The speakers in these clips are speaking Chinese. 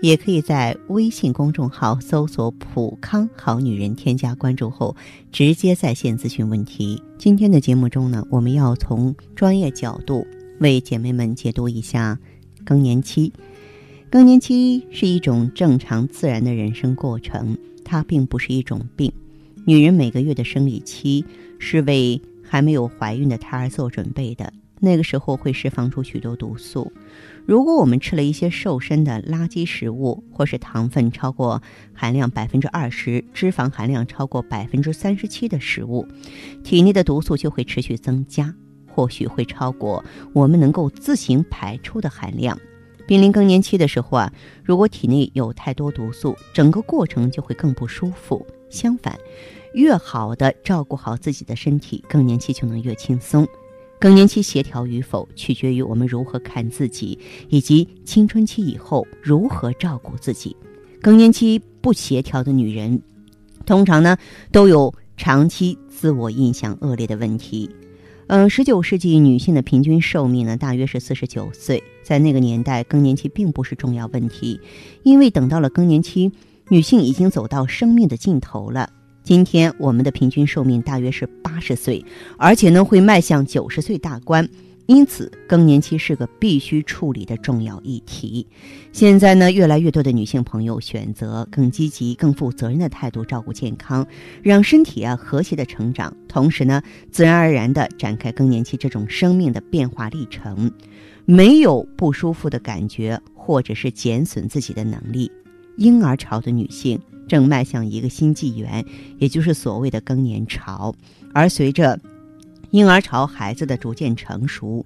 也可以在微信公众号搜索“普康好女人”，添加关注后直接在线咨询问题。今天的节目中呢，我们要从专业角度为姐妹们解读一下更年期。更年期是一种正常自然的人生过程，它并不是一种病。女人每个月的生理期是为还没有怀孕的胎儿做准备的，那个时候会释放出许多毒素。如果我们吃了一些瘦身的垃圾食物，或是糖分超过含量百分之二十、脂肪含量超过百分之三十七的食物，体内的毒素就会持续增加，或许会超过我们能够自行排出的含量。濒临更年期的时候啊，如果体内有太多毒素，整个过程就会更不舒服。相反，越好的照顾好自己的身体，更年期就能越轻松。更年期协调与否，取决于我们如何看自己，以及青春期以后如何照顾自己。更年期不协调的女人，通常呢都有长期自我印象恶劣的问题。嗯，十九世纪女性的平均寿命呢大约是四十九岁，在那个年代，更年期并不是重要问题，因为等到了更年期，女性已经走到生命的尽头了。今天我们的平均寿命大约是八十岁，而且呢会迈向九十岁大关，因此更年期是个必须处理的重要议题。现在呢，越来越多的女性朋友选择更积极、更负责任的态度照顾健康，让身体啊和谐的成长，同时呢，自然而然的展开更年期这种生命的变化历程，没有不舒服的感觉，或者是减损自己的能力。婴儿潮的女性。正迈向一个新纪元，也就是所谓的更年潮。而随着婴儿潮孩子的逐渐成熟，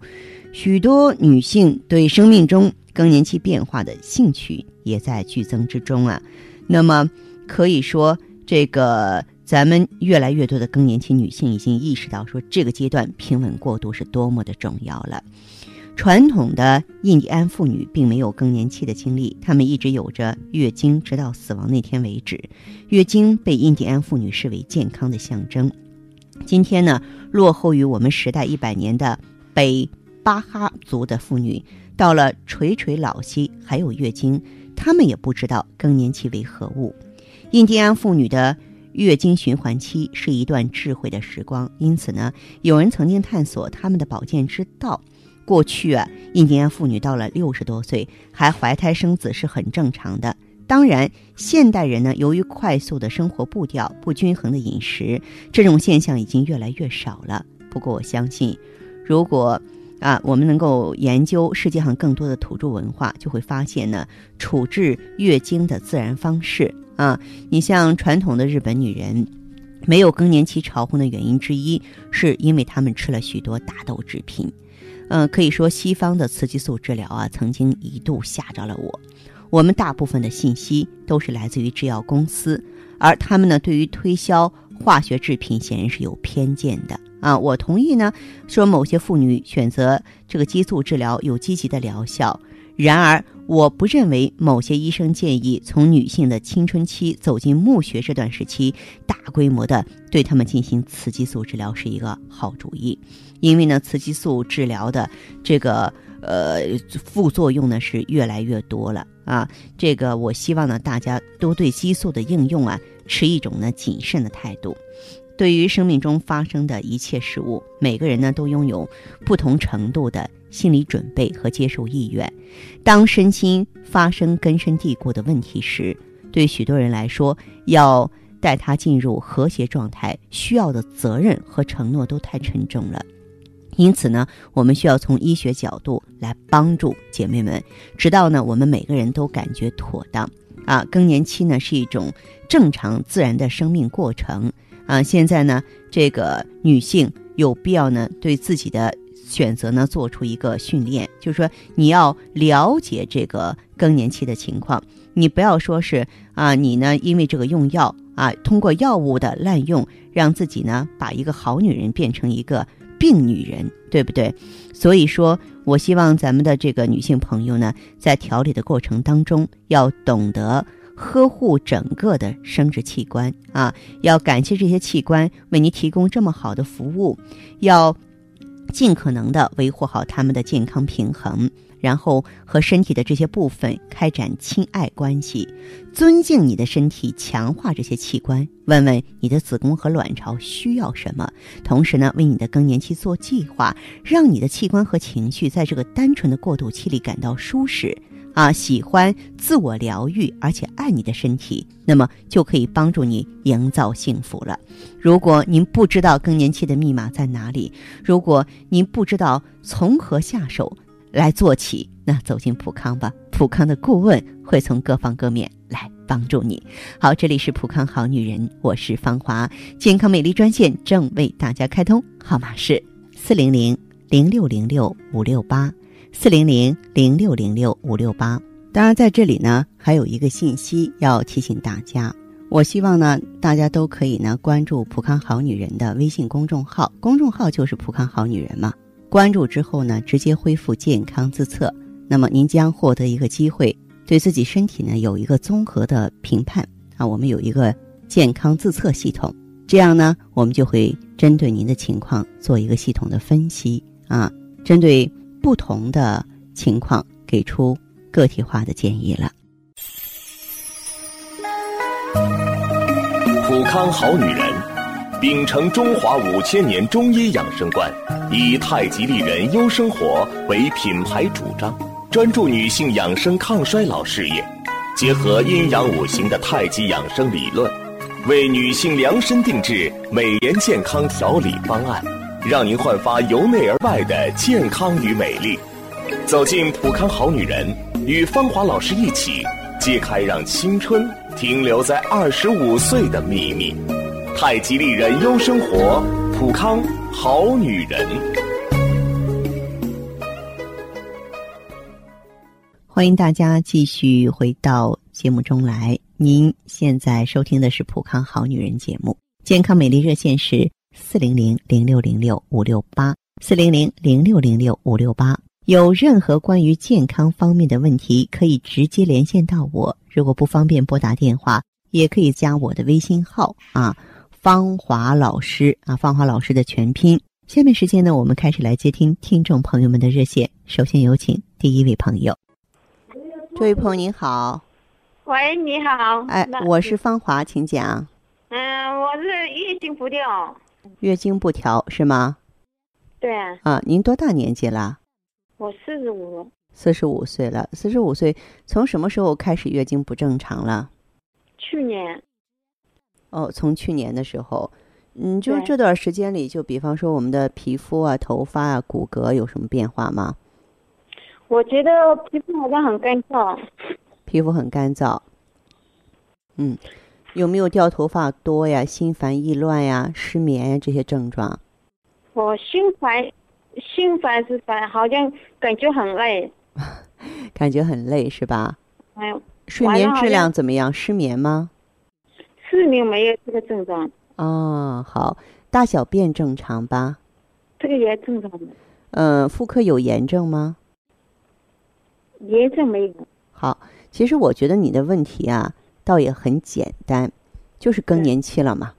许多女性对生命中更年期变化的兴趣也在剧增之中啊。那么可以说，这个咱们越来越多的更年期女性已经意识到，说这个阶段平稳过渡是多么的重要了。传统的印第安妇女并没有更年期的经历，她们一直有着月经，直到死亡那天为止。月经被印第安妇女视为健康的象征。今天呢，落后于我们时代一百年的北巴哈族的妇女，到了垂垂老膝还有月经，她们也不知道更年期为何物。印第安妇女的月经循环期是一段智慧的时光，因此呢，有人曾经探索他们的保健之道。过去啊，印第安妇女到了六十多岁还怀胎生子是很正常的。当然，现代人呢，由于快速的生活步调、不均衡的饮食，这种现象已经越来越少了。不过，我相信，如果啊，我们能够研究世界上更多的土著文化，就会发现呢，处置月经的自然方式啊。你像传统的日本女人，没有更年期潮红的原因之一，是因为她们吃了许多大豆制品。嗯，可以说西方的雌激素治疗啊，曾经一度吓着了我。我们大部分的信息都是来自于制药公司，而他们呢，对于推销化学制品显然是有偏见的啊。我同意呢，说某些妇女选择这个激素治疗有积极的疗效。然而，我不认为某些医生建议从女性的青春期走进墓穴这段时期，大规模的对他们进行雌激素治疗是一个好主意。因为呢，雌激素治疗的这个呃副作用呢是越来越多了啊。这个我希望呢，大家都对激素的应用啊持一种呢谨慎的态度。对于生命中发生的一切事物，每个人呢都拥有不同程度的心理准备和接受意愿。当身心发生根深蒂固的问题时，对许多人来说，要带他进入和谐状态，需要的责任和承诺都太沉重了。因此呢，我们需要从医学角度来帮助姐妹们，直到呢我们每个人都感觉妥当。啊，更年期呢是一种正常自然的生命过程。啊，现在呢，这个女性有必要呢，对自己的选择呢做出一个训练，就是说你要了解这个更年期的情况，你不要说是啊，你呢因为这个用药啊，通过药物的滥用，让自己呢把一个好女人变成一个病女人，对不对？所以说我希望咱们的这个女性朋友呢，在调理的过程当中要懂得。呵护整个的生殖器官啊，要感谢这些器官为您提供这么好的服务，要尽可能的维护好他们的健康平衡，然后和身体的这些部分开展亲爱关系，尊敬你的身体，强化这些器官，问问你的子宫和卵巢需要什么，同时呢，为你的更年期做计划，让你的器官和情绪在这个单纯的过渡期里感到舒适。啊，喜欢自我疗愈，而且爱你的身体，那么就可以帮助你营造幸福了。如果您不知道更年期的密码在哪里，如果您不知道从何下手来做起，那走进普康吧，普康的顾问会从各方各面来帮助你。好，这里是普康好女人，我是芳华，健康美丽专线正为大家开通，号码是四零零零六零六五六八。四零零零六零六五六八。当然，在这里呢，还有一个信息要提醒大家。我希望呢，大家都可以呢关注“普康好女人”的微信公众号，公众号就是“普康好女人”嘛。关注之后呢，直接恢复健康自测，那么您将获得一个机会，对自己身体呢有一个综合的评判啊。我们有一个健康自测系统，这样呢，我们就会针对您的情况做一个系统的分析啊，针对。不同的情况，给出个体化的建议了。普康好女人，秉承中华五千年中医养生观，以太极丽人优生活为品牌主张，专注女性养生抗衰老事业，结合阴阳五行的太极养生理论，为女性量身定制美颜健康调理方案。让您焕发由内而外的健康与美丽，走进普康好女人，与芳华老师一起揭开让青春停留在二十五岁的秘密。太极丽人优生活，普康好女人。欢迎大家继续回到节目中来。您现在收听的是普康好女人节目，健康美丽热线是。四零零零六零六五六八，四零零零六零六五六八。有任何关于健康方面的问题，可以直接连线到我。如果不方便拨打电话，也可以加我的微信号啊，芳华老师啊，芳华老师的全拼。下面时间呢，我们开始来接听听众朋友们的热线。首先有请第一位朋友。这位朋友您好。喂，你好。哎，我是芳华，请讲。嗯，我是月经不调。月经不调是吗？对啊。啊您多大年纪了？我四十五。四十五岁了，四十五岁，从什么时候开始月经不正常了？去年。哦，从去年的时候，嗯，就这段时间里，就比方说我们的皮肤啊、头发啊、骨骼有什么变化吗？我觉得皮肤好像很干燥。皮肤很干燥。嗯。有没有掉头发多呀、心烦意乱呀、失眠呀这些症状？我心烦，心烦是烦，好像感觉很累。感觉很累是吧？哎，睡眠质量怎么样？失眠吗？失眠没有这个症状。哦，好，大小便正常吧？这个也正常的。嗯，妇科有炎症吗？炎症没有。好，其实我觉得你的问题啊。倒也很简单，就是更年期了嘛。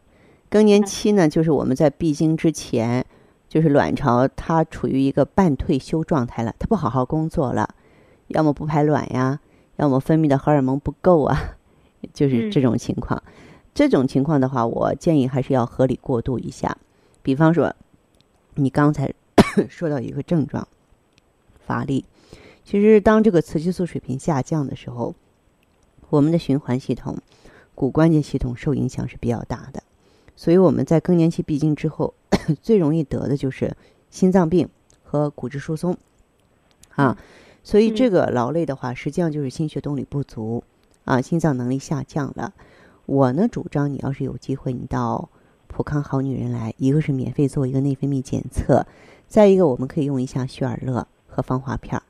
更年期呢，就是我们在闭经之前，就是卵巢它处于一个半退休状态了，它不好好工作了，要么不排卵呀，要么分泌的荷尔蒙不够啊，就是这种情况。这种情况的话，我建议还是要合理过渡一下。比方说，你刚才 说到一个症状，乏力，其实当这个雌激素水平下降的时候。我们的循环系统、骨关节系统受影响是比较大的，所以我们在更年期闭经之后，最容易得的就是心脏病和骨质疏松啊。所以这个劳累的话，实际上就是心血动力不足啊，心脏能力下降了。我呢主张，你要是有机会，你到普康好女人来，一个是免费做一个内分泌检测，再一个我们可以用一下血尔乐和芳华片儿。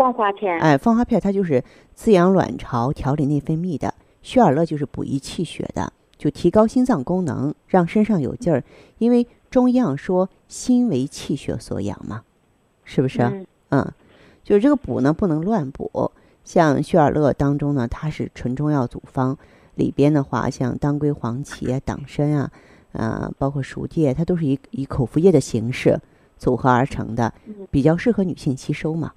芳华片，哎，放花片它就是滋养卵巢、调理内分泌的；血尔乐就是补益气血的。就提高心脏功能，让身上有劲儿。因为中医上说心为气血所养嘛，是不是？嗯嗯，就是这个补呢不能乱补。像血尔乐当中呢，它是纯中药组方，里边的话像当归、黄芪啊、党参啊，呃，包括熟地，它都是以以口服液的形式组合而成的，比较适合女性吸收嘛。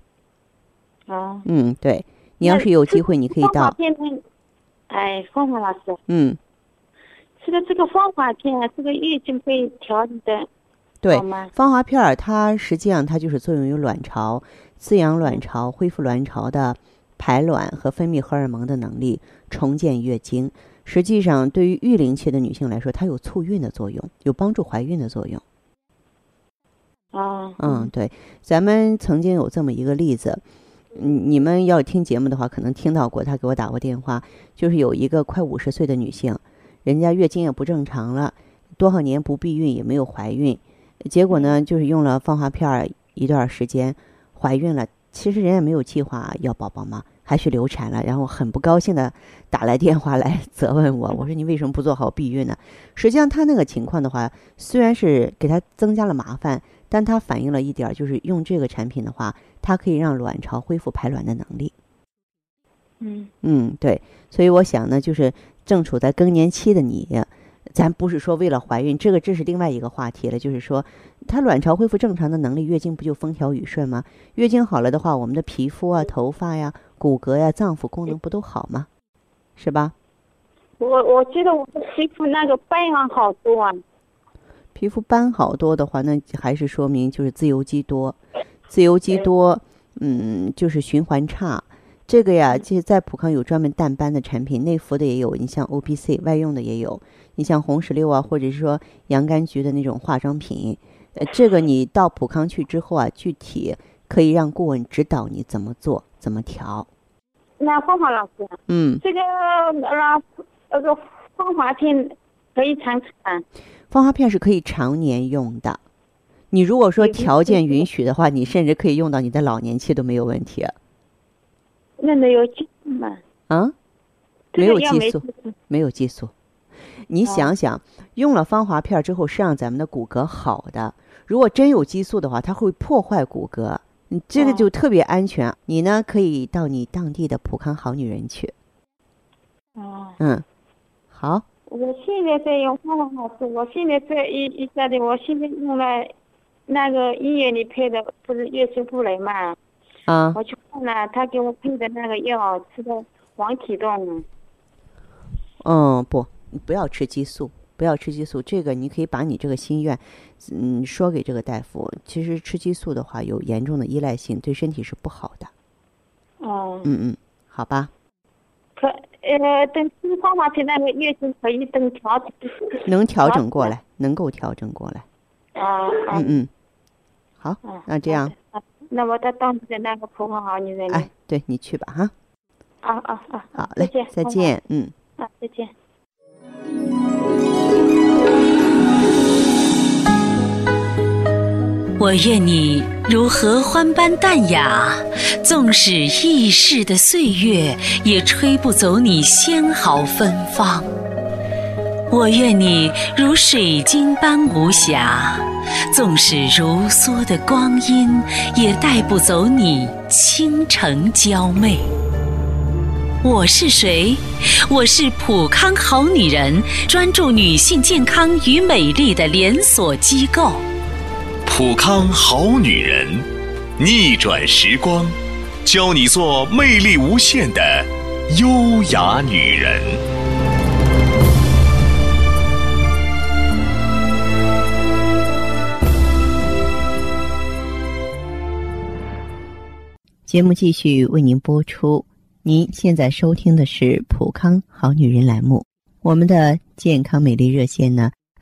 哦，嗯，对，你要是有机会，你可以到？哎，芳华老师，嗯，吃的这个方法片啊，这个月经被调理的对？芳华片儿它实际上它就是作用于卵巢，滋养卵巢、恢复卵巢的排卵和分泌荷尔蒙的能力，重建月经。实际上，对于育龄期的女性来说，它有促孕的作用，有帮助怀孕的作用。哦，嗯，对，咱们曾经有这么一个例子，嗯，你们要听节目的话，可能听到过，他给我打过电话，就是有一个快五十岁的女性，人家月经也不正常了，多少年不避孕也没有怀孕，结果呢，就是用了放化片儿一段时间，怀孕了。其实人也没有计划要宝宝嘛，还去流产了，然后很不高兴的打来电话来 责问我，我说你为什么不做好避孕呢？实际上他那个情况的话，虽然是给他增加了麻烦。但它反映了一点儿，就是用这个产品的话，它可以让卵巢恢复排卵的能力。嗯嗯，对，所以我想呢，就是正处在更年期的你，咱不是说为了怀孕，这个这是另外一个话题了。就是说，它卵巢恢复正常的能力，月经不就风调雨顺吗？月经好了的话，我们的皮肤啊、头发呀、骨骼呀、脏腑功能不都好吗？是吧？我我记得我的皮肤那个斑啊好多啊。皮肤斑好多的话，那还是说明就是自由基多，自由基多，嗯，就是循环差。这个呀，其实在普康有专门淡斑的产品，内服的也有，你像 O P C 外用的也有，你像红石榴啊，或者是说洋甘菊的那种化妆品，呃，这个你到普康去之后啊，具体可以让顾问指导你怎么做，怎么调。那芳华老师，嗯，这个那那个芳华片可以常吃啊？芳华片是可以常年用的。你如果说条件允许的话，你甚至可以用到你的老年期都没有问题。那没有激素吗？啊，没有激素没有激素。你哦想想，用了芳华片之后是让咱们的骨骼好的。如果真有激素的话，它会破坏骨骼，你这个哦就特别安全。你呢，可以到你当地的普康好女人去。哦。嗯，好，我现在在用芳华老师，我现在在一一下子，我现在用了那个医院里配的，不是月经不来嘛？啊，我去看了，他给我配的那个药，吃的黄体酮。嗯，不，你不要吃激素，不要吃激素。这个你可以把你这个心愿，嗯，说给这个大夫。其实吃激素的话，有严重的依赖性，对身体是不好的。哦。嗯嗯，好吧。可呃，等吃芳华片那个月经可以等调整。能调整过来，能够调整过来。啊啊嗯嗯，好，啊！那这样，那我到当地的那个普康好女人。哎，对你去吧哈。啊啊啊！好嘞再见，再见，嗯。啊，再见。我愿你如合欢般淡雅，纵使易逝的岁月，也吹不走你纤毫芬芳。我愿你如水晶般无瑕，纵使如梭的光阴，也带不走你倾城娇媚。我是谁？我是普康好女人，专注女性健康与美丽的连锁机构。普康好女人，逆转时光，教你做魅力无限的优雅女人。节目继续为您播出。您现在收听的是普康好女人栏目。我们的健康美丽热线呢，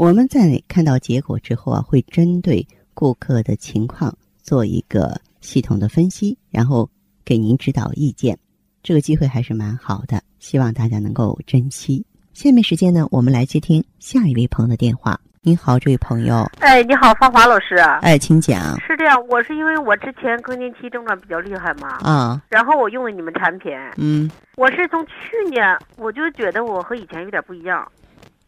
我们在看到结果之后啊，会针对顾客的情况做一个系统的分析，然后给您指导意见。这个机会还是蛮好的，希望大家能够珍惜。下面时间呢，我们来接听下一位朋友的电话。您好，这位朋友。哎，你好，芳华老师。哎，请讲。是这样，我是因为我之前更年期症状比较厉害嘛。啊。然后我用了你们产品。嗯。我是从去年我就觉得我和以前有点不一样。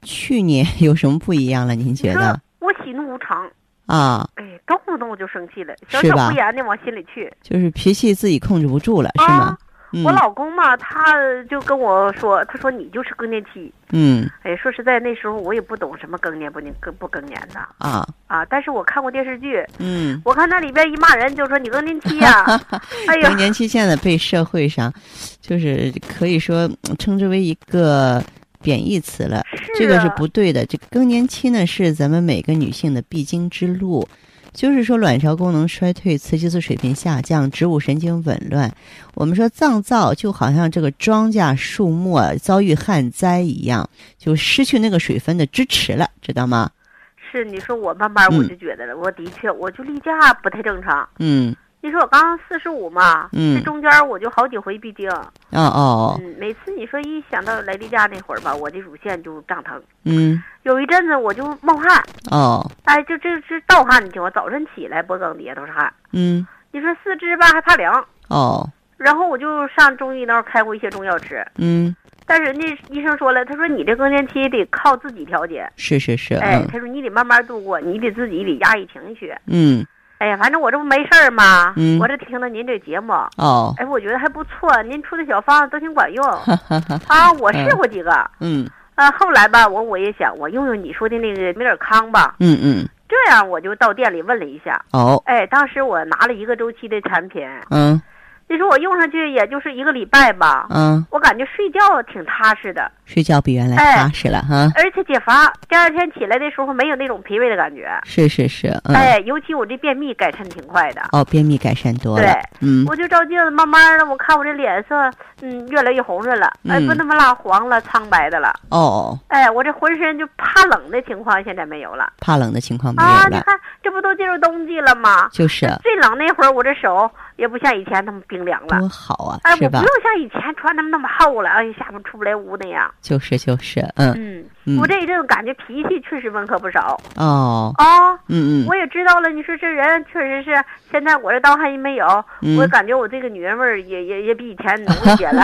去年有什么不一样了？您觉得？我喜怒无常。啊。哎，动不动我就生气了，小小不言的往心里去。就是脾气自己控制不住了，是吗？我老公嘛，他就跟我说：“他说你就是更年期。”嗯。哎，说实在，那时候我也不懂什么更年不年更不更年的。啊。啊！但是我看过电视剧。嗯。我看那里边一骂人就说你更年期呀。哎呀。更年期现在被社会上，就是可以说称之为一个贬义词了。这个是不对的。这个更年期呢，是咱们每个女性的必经之路。就是说，卵巢功能衰退，雌激素水平下降，植物神经紊乱。我们说脏燥就好像这个庄稼树木遭遇旱灾一样，就失去那个水分的支持了，知道吗？是，你说我慢慢我就觉得了，我的确我就例假不太正常。嗯。你说我刚四十五嘛，嗯，这中间我就好几回闭经。哦哦。嗯，每次你说一想到来例假那会儿吧，我的乳腺就胀疼。嗯。有一阵子我就冒汗。哦。哎，就这是盗汗的情况，早晨起来脖梗底下都是汗。嗯。你说四肢吧还怕凉。哦。然后我就上中医那儿开过一些中药吃。嗯。但是人家医生说了，他说你这更年期得靠自己调节。是是是。哎，他说你得慢慢度过，你得自己得压抑情绪。嗯。哎呀，反正我这不没事儿嘛，嗯，我这听了您这节目，哦，哎，我觉得还不错，您出的小方子都挺管用，啊，我试过几个，嗯，啊，后来吧，我我也想，我用用你说的那个美尔康吧，嗯嗯，这样我就到店里问了一下，哦，哎，当时我拿了一个周期的产品，嗯。你说我用上去也就是一个礼拜吧，嗯，我感觉睡觉挺踏实的，睡觉比原来踏实了哈，而且解乏，第二天起来的时候没有那种疲惫的感觉，是是是，哎，尤其我这便秘改善挺快的，哦，便秘改善多了，对，嗯，我就照镜子，慢慢的，我看我这脸色，嗯，越来越红润了，哎，不那么蜡黄了，苍白的了，哦，哎，我这浑身就怕冷的情况现在没有了，怕冷的情况没有了，啊，你看这不都进入冬季了吗？就是最冷那会儿，我这手也不像以前那么冰凉了，多好啊。哎，我不用像以前穿那么那么厚了，哎，下边出不来屋那样。就是就是，嗯嗯，我这一阵感觉脾气确实温和不少。哦啊，嗯嗯，我也知道了。你说这人确实是，现在我这盗汗也没有，我感觉我这个女人味儿也也也比以前浓一些了。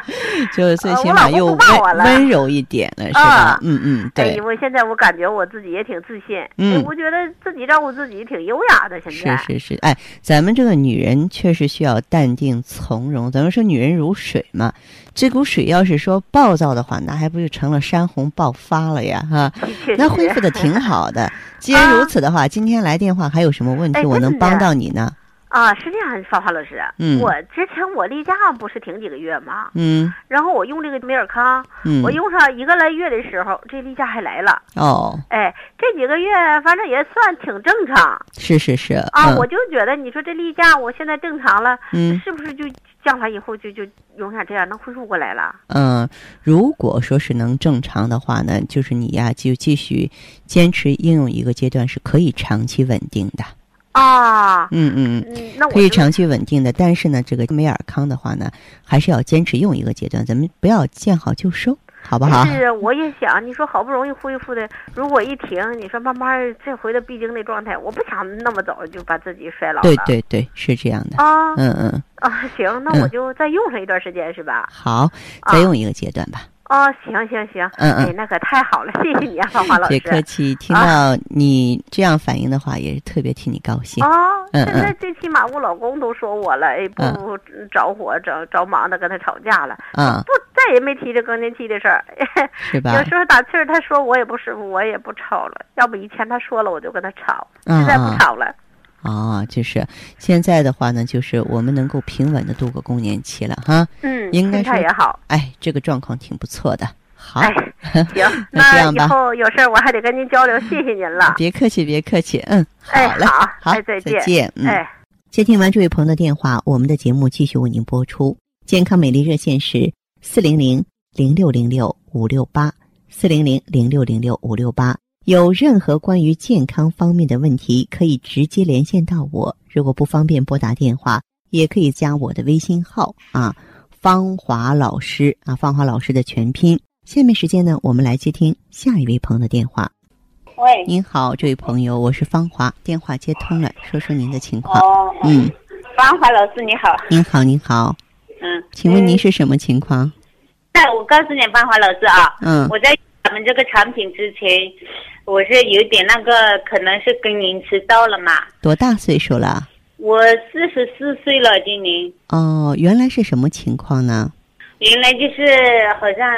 就最起码又温温柔一点了，是吧？嗯嗯，对。我现在我感觉我自己也挺自信，嗯，我觉得自己照顾自己挺优雅的。现在是是是，哎，咱们这个女人确实需要淡定从容。咱们说女人如水嘛，这股水要是说暴躁的话，那还不就成了山洪爆发了呀？哈，那恢复的挺好的。既然如此的话，今天来电话还有什么问题，我能帮到你呢？啊，是这样，芳华老师，嗯，我之前我例假不是停几个月吗？嗯，然后我用这个美尔康，嗯，我用上一个来月的时候，这例假还来了。哦，哎，这几个月反正也算挺正常。是是是。啊，我就觉得你说这例假我现在正常了，嗯，是不是就将来以后就就永远这样能恢复过来了？嗯，如果说是能正常的话呢，就是你呀就继续坚持应用一个阶段是可以长期稳定的。啊，嗯嗯嗯，那可以长期稳定的，但是呢，这个美尔康的话呢，还是要坚持用一个阶段，咱们不要见好就收，好不好？是，我也想，你说好不容易恢复的，如果一停，你说慢慢再回到闭经的状态，我不想那么早就把自己衰老了。对对对，是这样的。啊，嗯嗯。啊，行，那我就再用上一段时间，是吧？好，再用一个阶段吧。哦，行行行，嗯嗯，哎，那可太好了，谢谢你啊，芳华老师。别客气，听到你这样反应的话，也是特别替你高兴。哦，现在最起码我老公都说我了，哎，不着火，着着忙的跟他吵架了，嗯，不再也没提这更年期的事儿，是吧？有时候打气儿，他说我也不舒服，我也不吵了。要不以前他说了，我就跟他吵，现在不吵了。哦，就是现在的话呢，就是我们能够平稳的度过更年期了哈。嗯，应该是也好。哎，这个状况挺不错的。好，行，那这样吧。以后有事儿我还得跟您交流，谢谢您了。别客气，别客气。嗯，好嘞，好，好，再见。嗯，哎，接听完这位朋友的电话，我们的节目继续为您播出。健康美丽热线是四零零零六零六五六八四零零零六零六五六八。有任何关于健康方面的问题，可以直接连线到我。如果不方便拨打电话，也可以加我的微信号啊，芳华老师啊，芳华老师的全拼。下面时间呢，我们来接听下一位朋友的电话。喂，您好，这位朋友，我是芳华，电话接通了，说说您的情况。哦，嗯，芳华老师你好，您好，您好，嗯，请问您是什么情况？那我告诉你，芳华老师啊，嗯我在咱们这个产品之前，我是有点那个，可能是更年期到了嘛。多大岁数了？我四十四岁了，今年哦，原来是什么情况呢？原来就是好像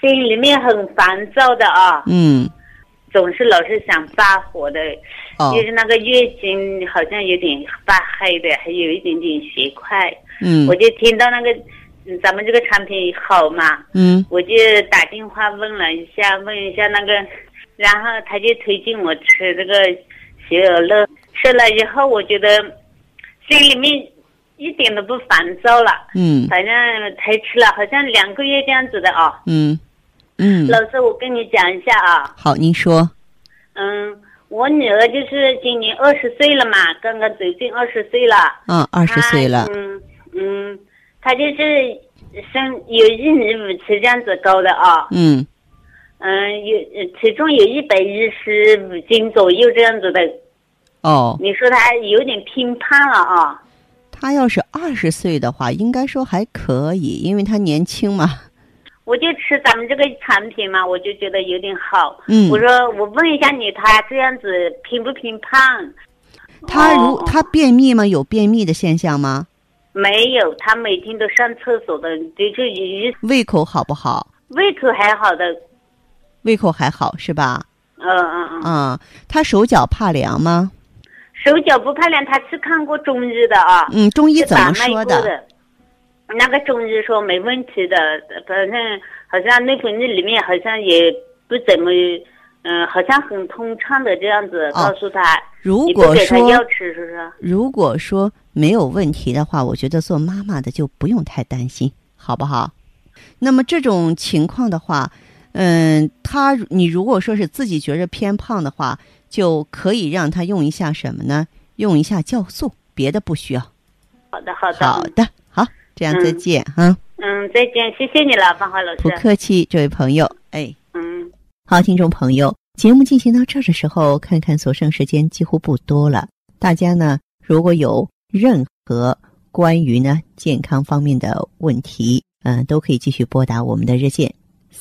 心里面很烦躁的啊，嗯，总是老是想发火的，哦就，是那个月经好像有点发黑的，还有一点点血块。嗯我就听到那个，嗯咱们这个产品好嘛，嗯我就打电话问了一下，问一下那个，然后他就推荐我吃这个雪尔乐，吃了以后我觉得心里面一点都不烦躁了，嗯反正才吃了好像两个月这样子的啊。嗯嗯，老师，我跟你讲一下啊，好，您说。嗯，我女儿就是今年二十岁了嘛，刚刚走进二十岁了。嗯，二十岁了。嗯嗯，她就是身有一米五七这样子高的啊。嗯嗯，有呃体重有一百一十五斤左右这样子的。哦，你说他有点偏胖了啊？他要是二十岁的话，应该说还可以，因为他年轻嘛。我就吃咱们这个产品嘛，我就觉得有点好。嗯我说我问一下你，他这样子偏不偏胖？他如哦他便秘吗？有便秘的现象吗？没有，他每天都上厕所的，就是一胃口好不好？胃口还好的。胃口还好是吧？嗯嗯嗯。啊、他手脚怕凉吗？手脚不怕凉，他去看过中医的啊。嗯，中医怎么说的？那个中医说没问题的，反正好像内分泌里面好像也不怎么，嗯、好像很通畅的这样子，哦告诉他。如你不果说给他药吃是不是？如果说没有问题的话，我觉得做妈妈的就不用太担心，好不好？那么这种情况的话，嗯，他你如果说是自己觉着偏胖的话，就可以让他用一下什么呢？用一下酵素，别的不需要。好的好的。好的，好，这样再嗯见哈、嗯，再见，谢谢你了，芳华老师不。客气，这位朋友，哎。嗯。好，听众朋友，节目进行到这儿的时候，看看所剩时间几乎不多了。大家呢，如果有任何关于呢健康方面的问题，嗯、都可以继续拨打我们的热线